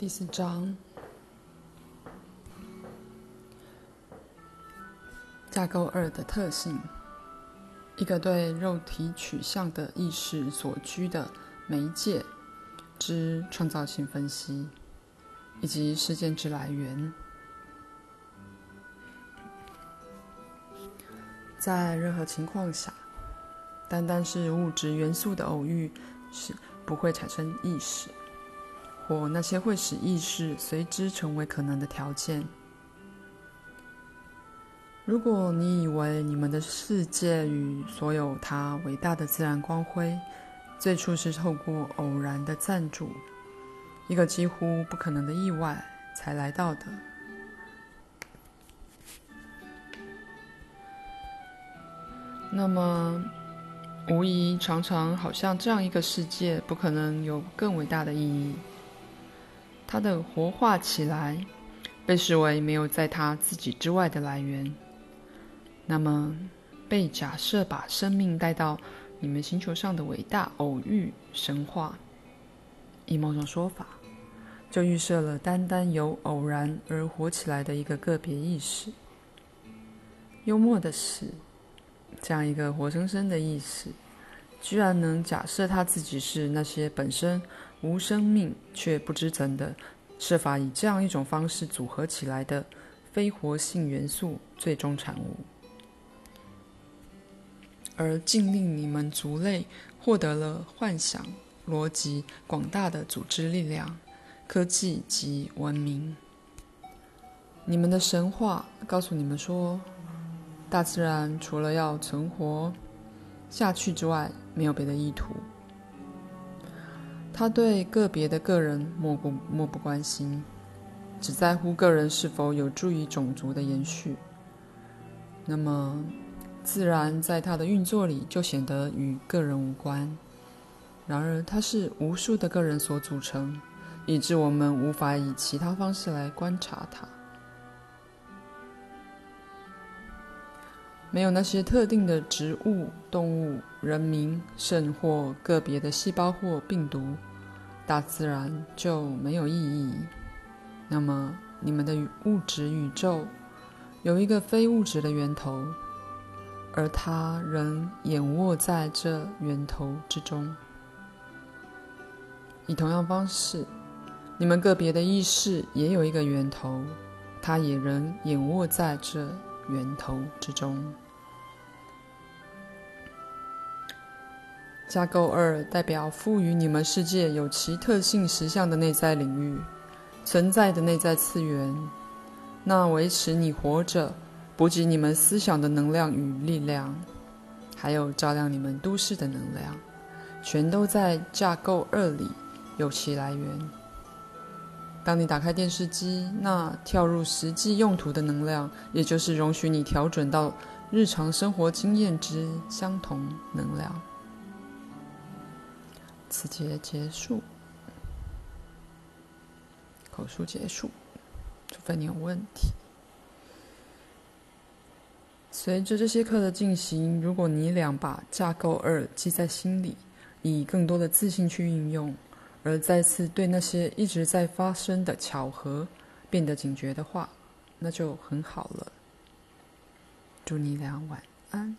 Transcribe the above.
第四章，架构二的特性：一个对肉体取向的意识所居的媒介之创造性分析，以及事件之来源。在任何情况下，单单是物质元素的偶遇是不会产生意识，或那些会使意识随之成为可能的条件。如果你以为你们的世界与所有它伟大的自然光辉，最初是透过偶然的赞助，一个几乎不可能的意外才来到的。那么，无疑常常好像这样一个世界不可能有更伟大的意义。它的活化起来，被视为没有在它自己之外的来源。那么，被假设把生命带到你们星球上的伟大偶遇神话，以某种说法，就预设了单单由偶然而活起来的一个个别意识。幽默的是。这样一个活生生的意识，居然能假设他自己是那些本身无生命却不知怎的设法以这样一种方式组合起来的非活性元素最终产物，而竟令你们族类获得了幻想、逻辑、广大的组织力量、科技及文明。你们的神话告诉你们说。大自然除了要存活下去之外，没有别的意图。他对个别的个人漠不漠不关心，只在乎个人是否有助于种族的延续。那么，自然在他的运作里就显得与个人无关。然而，他是无数的个人所组成，以致我们无法以其他方式来观察他。没有那些特定的植物、动物、人民，甚或个别的细胞或病毒，大自然就没有意义。那么，你们的物质宇宙有一个非物质的源头，而它仍掩卧在这源头之中。以同样方式，你们个别的意识也有一个源头，它也仍掩卧在这源头之中。架构二代表赋予你们世界有其特性实相的内在领域，存在的内在次元。那维持你活着、补给你们思想的能量与力量，还有照亮你们都市的能量，全都在架构二里有其来源。当你打开电视机，那跳入实际用途的能量，也就是容许你调整到日常生活经验之相同能量。此节结束，口述结束，除非你有问题。随着这些课的进行，如果你俩把架构二记在心里，以更多的自信去运用，而再次对那些一直在发生的巧合变得警觉的话，那就很好了。祝你俩晚安。